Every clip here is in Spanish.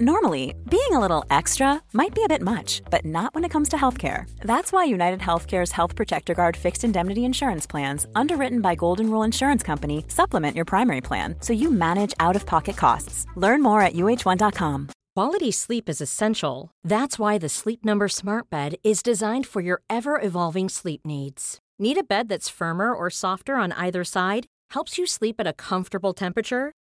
Normally, being a little extra might be a bit much, but not when it comes to healthcare. That's why United Healthcare's Health Protector Guard fixed indemnity insurance plans, underwritten by Golden Rule Insurance Company, supplement your primary plan so you manage out of pocket costs. Learn more at uh1.com. Quality sleep is essential. That's why the Sleep Number Smart Bed is designed for your ever evolving sleep needs. Need a bed that's firmer or softer on either side? Helps you sleep at a comfortable temperature?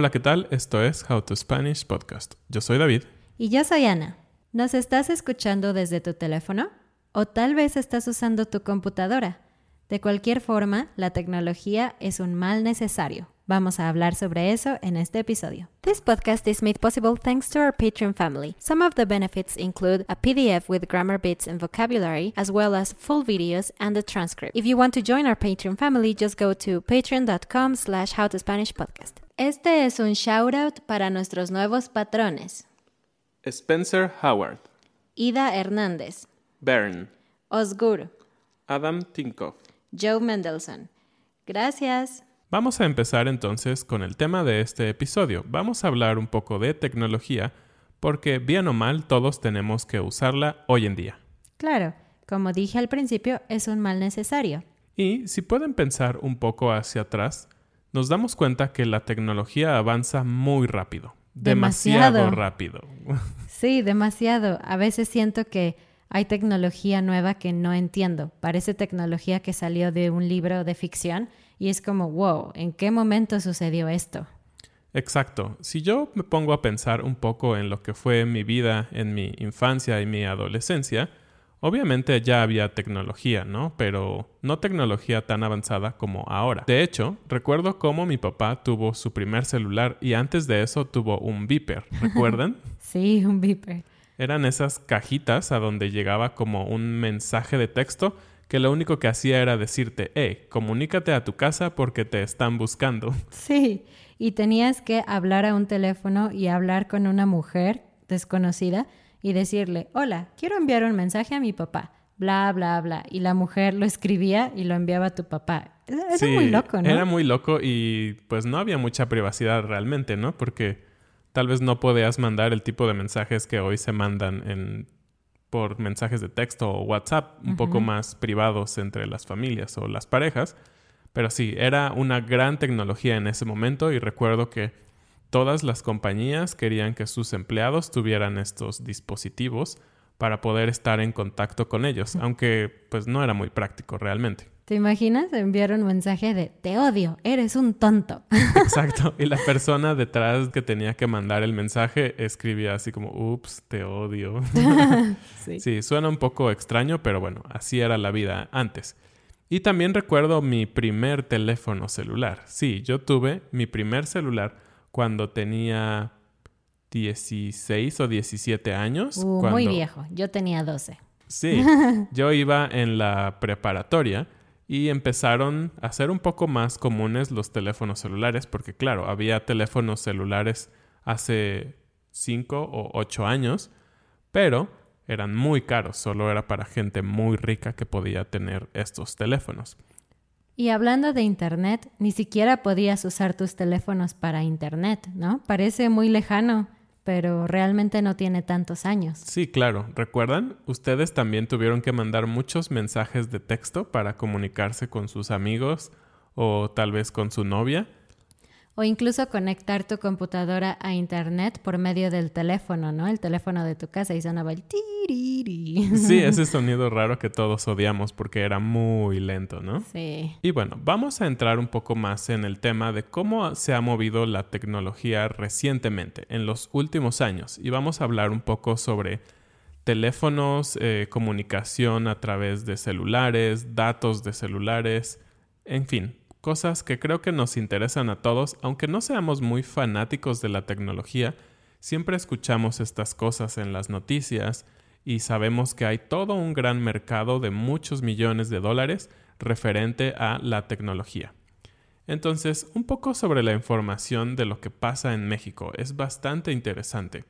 Hola, ¿qué tal? Esto es How to Spanish Podcast. Yo soy David. Y yo soy Ana. ¿Nos estás escuchando desde tu teléfono? O tal vez estás usando tu computadora. De cualquier forma, la tecnología es un mal necesario. Vamos a hablar sobre eso en este episodio. This podcast is made possible thanks to our Patreon family. Some of the benefits include a PDF with grammar bits and vocabulary, as well as full videos and a transcript. If you want to join our Patreon family, just go to patreon.com slash howtospanishpodcast. Este es un shoutout para nuestros nuevos patrones. Spencer Howard, Ida Hernández, Bern, Osgur, Adam Tinkoff. Joe Mendelssohn. Gracias. Vamos a empezar entonces con el tema de este episodio. Vamos a hablar un poco de tecnología porque bien o mal todos tenemos que usarla hoy en día. Claro, como dije al principio, es un mal necesario. Y si pueden pensar un poco hacia atrás, nos damos cuenta que la tecnología avanza muy rápido. Demasiado, Demasiado. rápido. Sí, demasiado. A veces siento que hay tecnología nueva que no entiendo. Parece tecnología que salió de un libro de ficción y es como, wow, ¿en qué momento sucedió esto? Exacto. Si yo me pongo a pensar un poco en lo que fue mi vida en mi infancia y mi adolescencia, obviamente ya había tecnología, ¿no? Pero no tecnología tan avanzada como ahora. De hecho, recuerdo cómo mi papá tuvo su primer celular y antes de eso tuvo un beeper, ¿recuerdan? Sí, un beeper. Eran esas cajitas a donde llegaba como un mensaje de texto que lo único que hacía era decirte, hey, comunícate a tu casa porque te están buscando. Sí, y tenías que hablar a un teléfono y hablar con una mujer desconocida y decirle, hola, quiero enviar un mensaje a mi papá, bla, bla, bla. Y la mujer lo escribía y lo enviaba a tu papá. Es Sí, muy loco, ¿no? Era muy loco y pues no había mucha privacidad realmente, ¿no? Porque tal vez no podías mandar el tipo de mensajes que hoy se mandan en por mensajes de texto o WhatsApp, un poco más privados entre las familias o las parejas. Pero sí, era una gran tecnología en ese momento y recuerdo que todas las compañías querían que sus empleados tuvieran estos dispositivos para poder estar en contacto con ellos, aunque pues no era muy práctico realmente. ¿Te imaginas enviar un mensaje de te odio, eres un tonto? Exacto. Y la persona detrás que tenía que mandar el mensaje escribía así como, ups, te odio. sí. Sí, suena un poco extraño, pero bueno, así era la vida antes. Y también recuerdo mi primer teléfono celular. Sí, yo tuve mi primer celular cuando tenía 16 o 17 años. Uh, Muy viejo, yo tenía 12. Sí, yo iba en la preparatoria y empezaron a ser un poco más comunes los teléfonos celulares, porque claro, había teléfonos celulares hace 5 o 8 años, pero eran muy caros, solo era para gente muy rica que podía tener estos teléfonos. Y hablando de Internet, ni siquiera podías usar tus teléfonos para Internet, ¿no? Parece muy lejano. Pero realmente no tiene tantos años. Sí, claro. ¿Recuerdan? Ustedes también tuvieron que mandar muchos mensajes de texto para comunicarse con sus amigos o tal vez con su novia o incluso conectar tu computadora a internet por medio del teléfono, ¿no? El teléfono de tu casa y sonaba el tiriri. Sí, ese sonido raro que todos odiamos porque era muy lento, ¿no? Sí. Y bueno, vamos a entrar un poco más en el tema de cómo se ha movido la tecnología recientemente, en los últimos años, y vamos a hablar un poco sobre teléfonos, eh, comunicación a través de celulares, datos de celulares, en fin, cosas que creo que nos interesan a todos, aunque no seamos muy fanáticos de la tecnología, siempre escuchamos estas cosas en las noticias y sabemos que hay todo un gran mercado de muchos millones de dólares referente a la tecnología. Entonces, un poco sobre la información de lo que pasa en México. Es bastante interesante.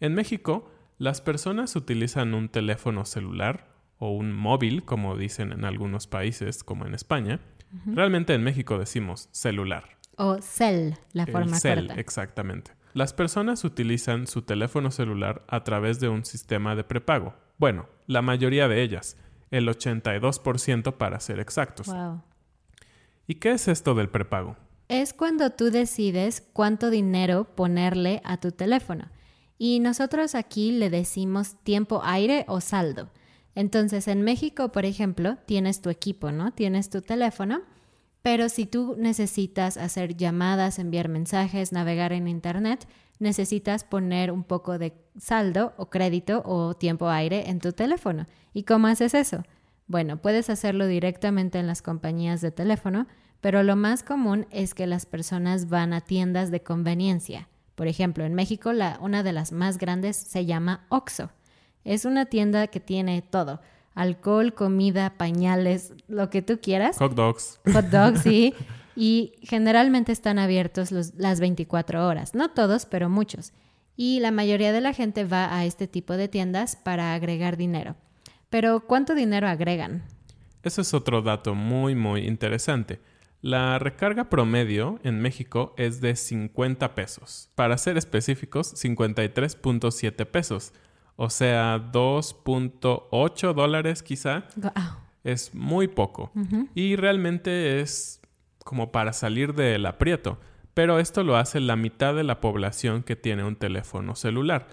En México, las personas utilizan un teléfono celular o un móvil, como dicen en algunos países, como en España, Realmente en México decimos celular. O cel, la forma cel, Exactamente. Las personas utilizan su teléfono celular a través de un sistema de prepago. Bueno, la mayoría de ellas, el 82% para ser exactos. Wow. ¿Y qué es esto del prepago? Es cuando tú decides cuánto dinero ponerle a tu teléfono. Y nosotros aquí le decimos tiempo aire o saldo. Entonces, en México, por ejemplo, tienes tu equipo, ¿no? Tienes tu teléfono, pero si tú necesitas hacer llamadas, enviar mensajes, navegar en Internet, necesitas poner un poco de saldo o crédito o tiempo aire en tu teléfono. ¿Y cómo haces eso? Bueno, puedes hacerlo directamente en las compañías de teléfono, pero lo más común es que las personas van a tiendas de conveniencia. Por ejemplo, en México la, una de las más grandes se llama OXO. Es una tienda que tiene todo. Alcohol, comida, pañales, lo que tú quieras. Hot dogs. Hot dogs, sí. y generalmente están abiertos las 24 horas. No todos, pero muchos. Y la mayoría de la gente va a este tipo de tiendas para agregar dinero. Pero ¿cuánto dinero agregan? Eso es otro dato muy, muy interesante. La recarga promedio en México es de 50 pesos. Para ser específicos, 53.7 pesos o sea, 2.8 dólares quizá. Es muy poco. Y realmente es como para salir del aprieto. Pero esto lo hace la mitad de la población que tiene un teléfono celular.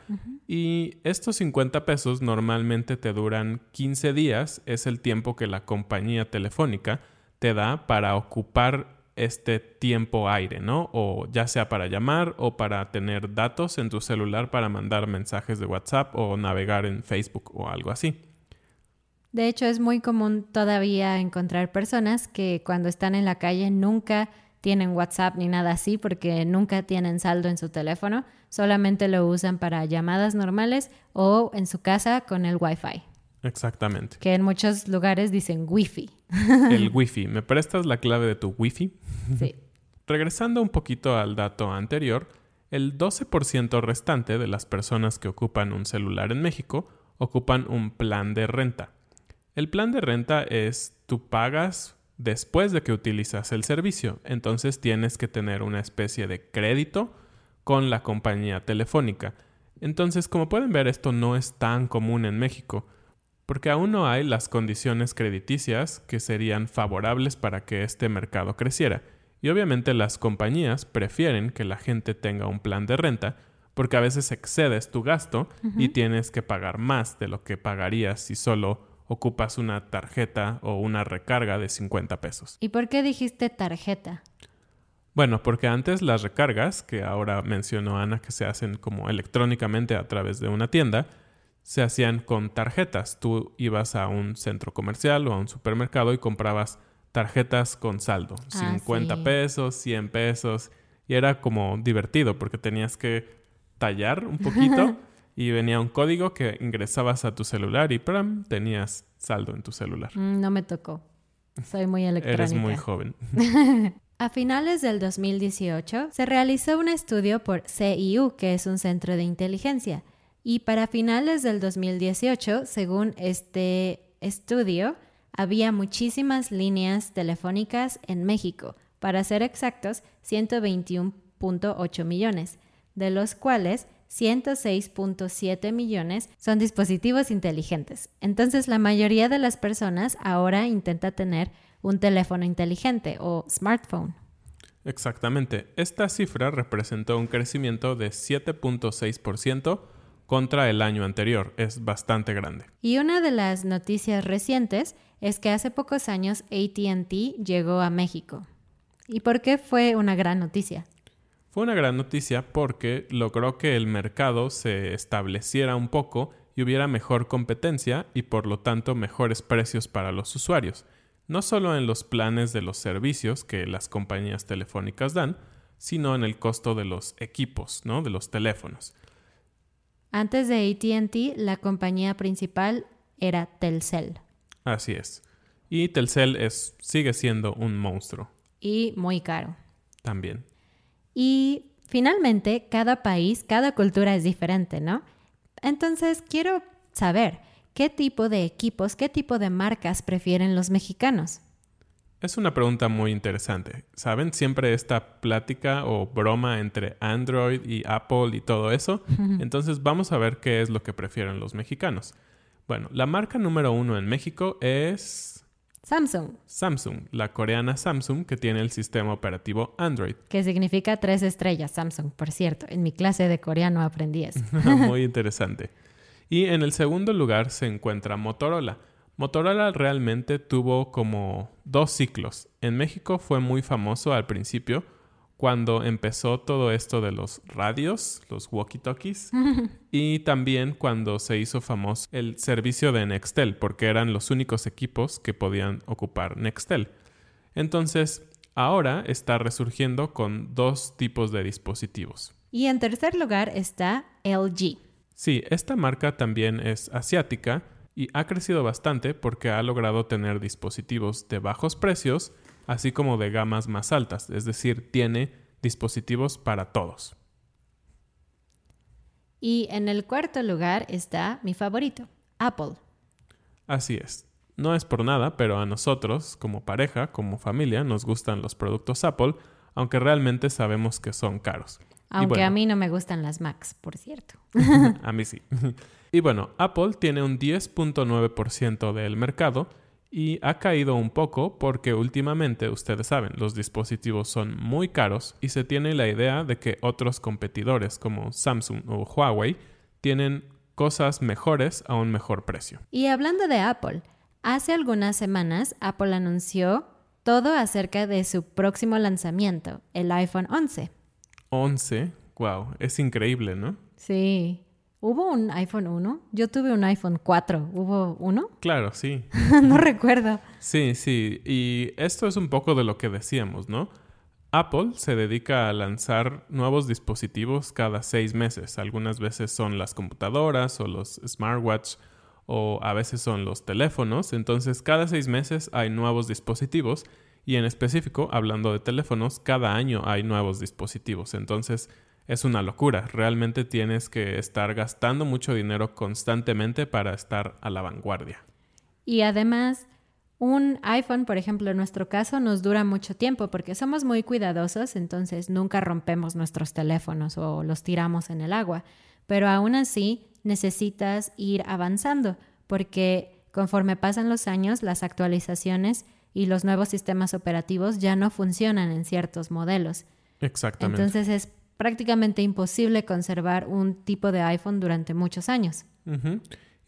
Y estos 50 pesos normalmente te duran 15 días. Es el tiempo que la compañía telefónica te da para ocupar este tiempo aire, ¿no? O ya sea para llamar o para tener datos en tu celular para mandar mensajes de WhatsApp o navegar en Facebook o algo así. De hecho, es muy común todavía encontrar personas que cuando están en la calle nunca tienen WhatsApp ni nada así porque nunca tienen saldo en su teléfono, solamente lo usan para llamadas normales o en su casa con el Wi-Fi. Exactamente. Que en muchos lugares dicen Wi-Fi. El Wi-Fi. ¿Me prestas la clave de tu Wi-Fi? Sí. Regresando un poquito al dato anterior, el 12% restante de las personas que ocupan un celular en México ocupan un plan de renta. El plan de renta es tú pagas después de que utilizas el servicio, entonces tienes que tener una especie de crédito con la compañía telefónica. Entonces, como pueden ver, esto no es tan común en México porque aún no hay las condiciones crediticias que serían favorables para que este mercado creciera. Y obviamente las compañías prefieren que la gente tenga un plan de renta porque a veces excedes tu gasto y tienes que pagar más de lo que pagarías si solo ocupas una tarjeta o una recarga de 50 pesos. ¿Y por qué dijiste tarjeta? Bueno, porque antes las recargas, que ahora mencionó Ana que se hacen como electrónicamente a través de una tienda, se hacían con tarjetas. Tú ibas a un centro comercial o a un supermercado y comprabas tarjetas con saldo, 50 ah, pesos, 100 pesos, y era como divertido porque tenías que tallar un poquito y venía un código que ingresabas a tu celular y ¡pram! tenías saldo en tu celular. Mm, no me tocó. Soy muy electrónica. Eres muy joven. A finales del 2018 se realizó un estudio por CIU, que es un centro de inteligencia, y para finales del 2018, según este estudio, había muchísimas líneas telefónicas en México, para ser exactos, 121.8 millones, de los cuales 106.7 millones son dispositivos inteligentes. Entonces la mayoría de las personas ahora intenta tener un teléfono inteligente o smartphone. Exactamente. Esta cifra representó un crecimiento de 7.6% contra el año anterior. Es bastante grande. Y una de las noticias recientes es que hace pocos años ATT llegó a México. ¿Y por qué fue una gran noticia? Fue una gran noticia porque logró que el mercado se estableciera un poco y hubiera mejor competencia y por lo tanto mejores precios para los usuarios, no solo en los planes de los servicios que las compañías telefónicas dan, sino en el costo de los equipos, ¿no? de los teléfonos. Antes de ATT, la compañía principal era Telcel. Así es. Y Telcel es, sigue siendo un monstruo. Y muy caro. También. Y finalmente, cada país, cada cultura es diferente, ¿no? Entonces, quiero saber, ¿qué tipo de equipos, qué tipo de marcas prefieren los mexicanos? Es una pregunta muy interesante. ¿Saben? Siempre esta plática o broma entre Android y Apple y todo eso. Entonces vamos a ver qué es lo que prefieren los mexicanos. Bueno, la marca número uno en México es... Samsung. Samsung, la coreana Samsung que tiene el sistema operativo Android. Que significa tres estrellas, Samsung, por cierto. En mi clase de coreano aprendí eso. muy interesante. Y en el segundo lugar se encuentra Motorola. Motorola realmente tuvo como dos ciclos. En México fue muy famoso al principio cuando empezó todo esto de los radios, los walkie-talkies, y también cuando se hizo famoso el servicio de Nextel, porque eran los únicos equipos que podían ocupar Nextel. Entonces, ahora está resurgiendo con dos tipos de dispositivos. Y en tercer lugar está LG. Sí, esta marca también es asiática y ha crecido bastante porque ha logrado tener dispositivos de bajos precios, así como de gamas más altas, es decir, tiene dispositivos para todos. Y en el cuarto lugar está mi favorito, Apple. Así es. No es por nada, pero a nosotros, como pareja, como familia, nos gustan los productos Apple, aunque realmente sabemos que son caros. Aunque a mí no me gustan las Macs, por cierto. a mí sí. Y bueno, Apple tiene un 10.9% del mercado y ha caído un poco porque últimamente, ustedes saben, los dispositivos son muy caros y se tiene la idea de que otros competidores como Samsung o Huawei tienen cosas mejores a un mejor precio. Y hablando de Apple, hace algunas semanas Apple anunció todo acerca de su próximo lanzamiento, el iPhone 11. 11, wow, es increíble, ¿no? Sí. ¿Hubo un iPhone 1? Yo tuve un iPhone 4. ¿Hubo uno? Claro, sí. no recuerdo. Sí, sí. Y esto es un poco de lo que decíamos, ¿no? Apple se dedica a lanzar nuevos dispositivos cada seis meses. Algunas veces son las computadoras o los smartwatch o a veces son los teléfonos. Entonces, cada seis meses hay nuevos dispositivos y en específico, hablando de teléfonos, cada año hay nuevos dispositivos. Entonces, es una locura. Realmente tienes que estar gastando mucho dinero constantemente para estar a la vanguardia. Y además, un iPhone, por ejemplo, en nuestro caso, nos dura mucho tiempo porque somos muy cuidadosos, entonces nunca rompemos nuestros teléfonos o los tiramos en el agua. Pero aún así, necesitas ir avanzando porque conforme pasan los años, las actualizaciones y los nuevos sistemas operativos ya no funcionan en ciertos modelos. Exactamente. Entonces es prácticamente imposible conservar un tipo de iPhone durante muchos años.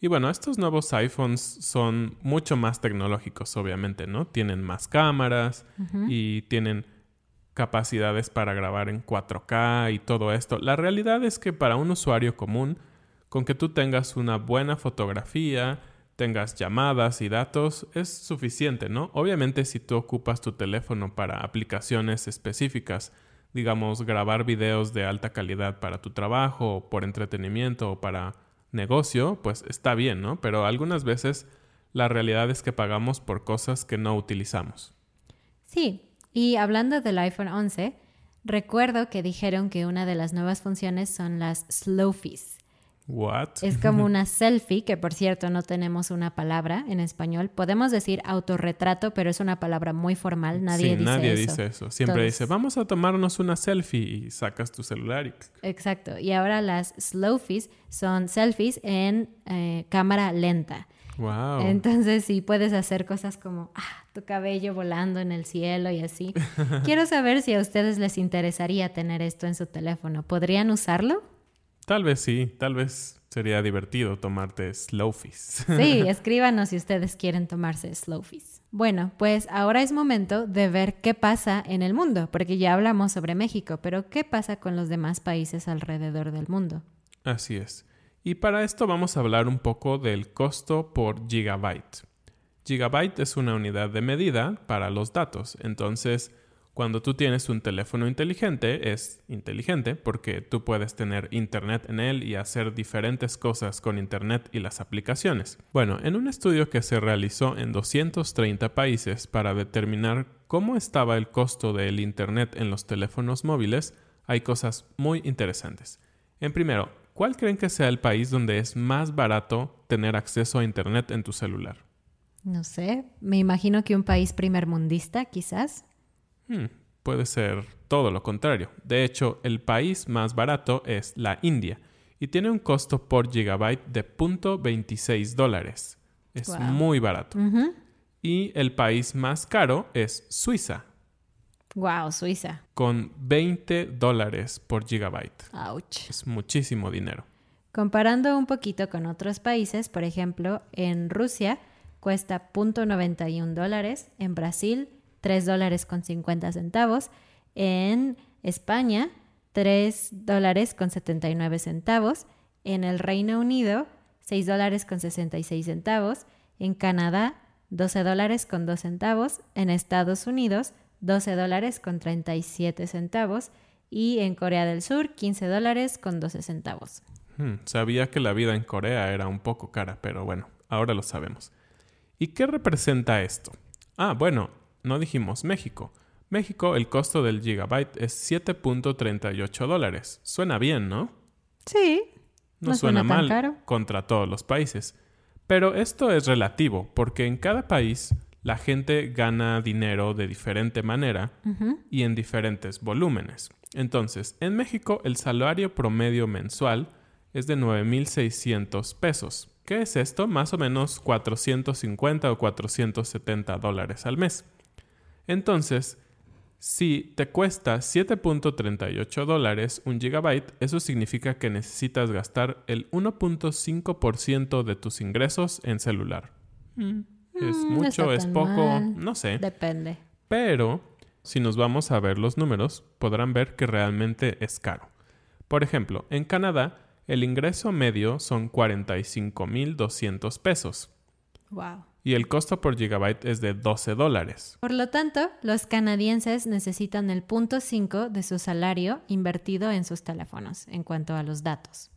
Y bueno, estos nuevos iPhones son mucho más tecnológicos, obviamente, ¿no? Tienen más cámaras y tienen capacidades para grabar en 4K y todo esto. La realidad es que para un usuario común, con que tú tengas una buena fotografía, tengas llamadas y datos, es suficiente, ¿no? Obviamente si tú ocupas tu teléfono para aplicaciones específicas, digamos, grabar videos de alta calidad para tu trabajo, por entretenimiento o para negocio, pues está bien, ¿no? Pero algunas veces la realidad es que pagamos por cosas que no utilizamos. Sí, y hablando del iPhone 11, recuerdo que dijeron que una de las nuevas funciones son las slow fees, What? Es como una selfie, que por cierto no tenemos una palabra en español. Podemos decir autorretrato, pero es una palabra muy formal. Nadie sí, dice nadie eso. dice eso. Siempre dice, vamos a tomarnos una selfie y sacas tu celular y... Exacto. Y ahora las slowfies son selfies en eh, cámara lenta. Wow. Entonces, sí puedes hacer cosas como ah, tu cabello volando en el cielo y así. Quiero saber si a ustedes les interesaría tener esto en su teléfono. ¿Podrían usarlo? Tal vez sí, tal vez sería divertido tomarte slowfies. Sí, escríbanos si ustedes quieren tomarse slowfies. Bueno, pues ahora es momento de ver qué pasa en el mundo, porque ya hablamos sobre México, pero ¿qué pasa con los demás países alrededor del mundo? Así es. Y para esto vamos a hablar un poco del costo por gigabyte. Gigabyte es una unidad de medida para los datos. Entonces, cuando tú tienes un teléfono inteligente, es inteligente porque tú puedes tener internet en él y hacer diferentes cosas con internet y las aplicaciones. Bueno, en un estudio que se realizó en 230 países para determinar cómo estaba el costo del internet en los teléfonos móviles, hay cosas muy interesantes. En primero, ¿cuál creen que sea el país donde es más barato tener acceso a internet en tu celular? No sé, me imagino que un país primermundista, quizás. Hmm, puede ser todo lo contrario. De hecho, el país más barato es la India y tiene un costo por gigabyte de 0.26 dólares. Es Wow. muy barato. Y el país más caro es Suiza, Wow, Suiza. con 20 dólares por gigabyte. Ouch. Es muchísimo dinero. Comparando un poquito con otros países, por ejemplo, en Rusia cuesta 0.91 dólares, en Brasil 3 dólares con 50 centavos, en España 3 dólares con 79 centavos, en el Reino Unido 6 dólares con 66 centavos, en Canadá 12 dólares con 2 centavos, en Estados Unidos 12 dólares con 37 centavos y en Corea del Sur 15 dólares con 12 centavos. Hmm, sabía que la vida en Corea era un poco cara, pero bueno, ahora lo sabemos. ¿Y qué representa esto? Ah, bueno, no dijimos México. México, el costo del gigabyte es 7.38 dólares. Suena bien, ¿no? Sí. No, No suena, mal caro. contra todos los países. Pero esto es relativo, porque en cada país la gente gana dinero de diferente manera y en diferentes volúmenes. Entonces, en México el salario promedio mensual es de 9.600 pesos. ¿Qué es esto? Más o menos 450 o 470 dólares al mes. Entonces, si te cuesta 7.38 dólares un gigabyte, eso significa que necesitas gastar el 1.5% de tus ingresos en celular. Mm, Es Mm, mucho, es poco, mal. no sé. Depende. Pero si nos vamos a ver los números, podrán ver que realmente es caro. Por ejemplo, en Canadá, el ingreso medio son 45.200 pesos Wow. Y el costo por gigabyte es de 12 dólares. Por lo tanto, los canadienses necesitan el punto 5 de su salario invertido en sus teléfonos en cuanto a los datos.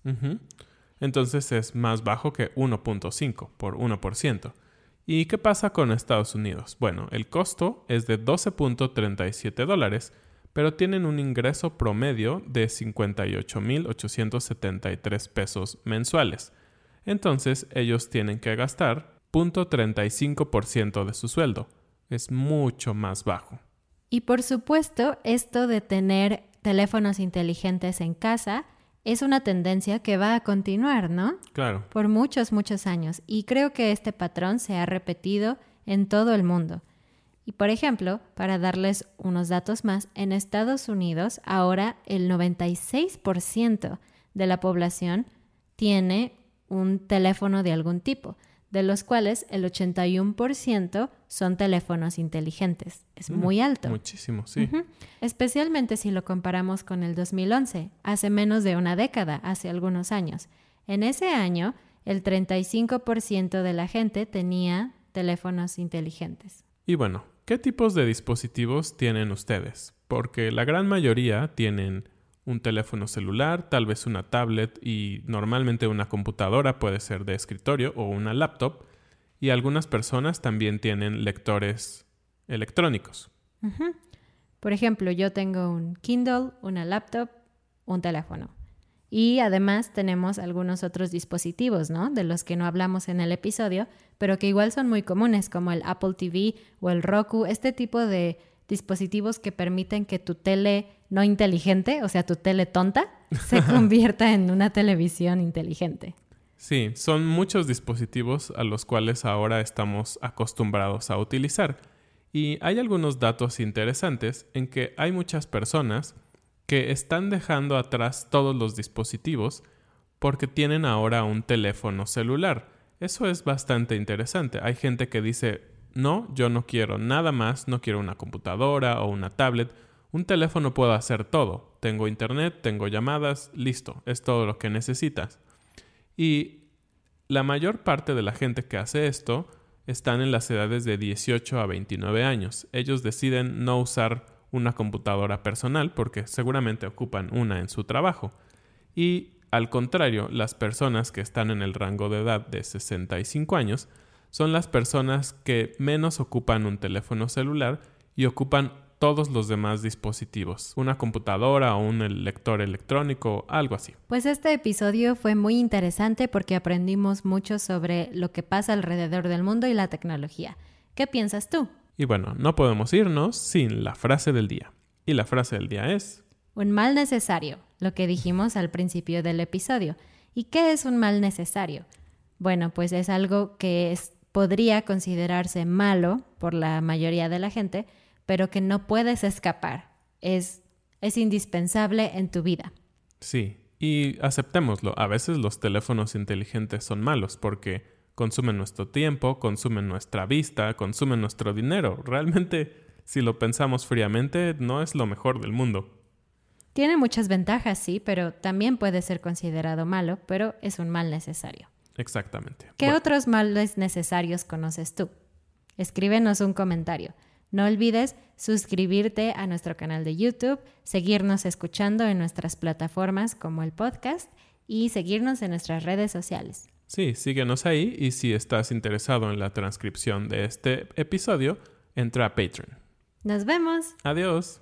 Entonces es más bajo que 1.5 por 1%. ¿Y qué pasa con Estados Unidos? Bueno, el costo es de 12.37 dólares, pero tienen un ingreso promedio de 58.873 pesos mensuales. Entonces ellos tienen que gastar 0.35% de su sueldo. Es mucho más bajo. Y por supuesto, esto de tener teléfonos inteligentes en casa es una tendencia que va a continuar, ¿no? Claro. Por muchos, muchos años. Y creo que este patrón se ha repetido en todo el mundo. Y por ejemplo, para darles unos datos más, en Estados Unidos ahora el 96% de la población tiene un teléfono de algún tipo, de los cuales el 81% son teléfonos inteligentes. Es muy alto. Muchísimo, sí. Especialmente si lo comparamos con el 2011, hace menos de una década, hace algunos años. En ese año, el 35% de la gente tenía teléfonos inteligentes. Y bueno, ¿qué tipos de dispositivos tienen ustedes? Porque la gran mayoría tienen un teléfono celular, tal vez una tablet y normalmente una computadora puede ser de escritorio o una laptop. Y algunas personas también tienen lectores electrónicos. Por ejemplo, yo tengo un Kindle, una laptop, un teléfono. Y además tenemos algunos otros dispositivos, ¿no? De los que no hablamos en el episodio, pero que igual son muy comunes, como el Apple TV o el Roku, este tipo de dispositivos que permiten que tu tele no inteligente, o sea, tu tele tonta, se convierta en una televisión inteligente. Sí, son muchos dispositivos a los cuales ahora estamos acostumbrados a utilizar. Y hay algunos datos interesantes en que hay muchas personas que están dejando atrás todos los dispositivos porque tienen ahora un teléfono celular. Eso es bastante interesante. Hay gente que dice, no, yo no quiero nada más, no quiero una computadora o una tablet. Un teléfono puedo hacer todo. Tengo internet, tengo llamadas, listo, es todo lo que necesitas. Y la mayor parte de la gente que hace esto están en las edades de 18 a 29 años. Ellos deciden no usar una computadora personal porque seguramente ocupan una en su trabajo. Y al contrario, las personas que están en el rango de edad de 65 años son las personas que menos ocupan un teléfono celular y ocupan todos los demás dispositivos, una computadora o un lector electrónico, algo así. Pues este episodio fue muy interesante porque aprendimos mucho sobre lo que pasa alrededor del mundo y la tecnología. ¿Qué piensas tú? Y bueno, no podemos irnos sin la frase del día. Y la frase del día es... Un mal necesario, lo que dijimos al principio del episodio. ¿Y qué es un mal necesario? Bueno, pues es algo que podría considerarse malo por la mayoría de la gente, pero que no puedes escapar. Es, es indispensable en tu vida. Sí, y aceptémoslo. A veces los teléfonos inteligentes son malos porque consumen nuestro tiempo, consumen nuestra vista, consumen nuestro dinero. Realmente, si lo pensamos fríamente, no es lo mejor del mundo. Tiene muchas ventajas, sí, pero también puede ser considerado malo, pero es un mal necesario. Exactamente. ¿Qué otros males necesarios conoces tú? Escríbenos un comentario. No olvides suscribirte a nuestro canal de YouTube, seguirnos escuchando en nuestras plataformas como el podcast y seguirnos en nuestras redes sociales. Sí, síguenos ahí y si estás interesado en la transcripción de este episodio, entra a Patreon. Nos vemos. Adiós.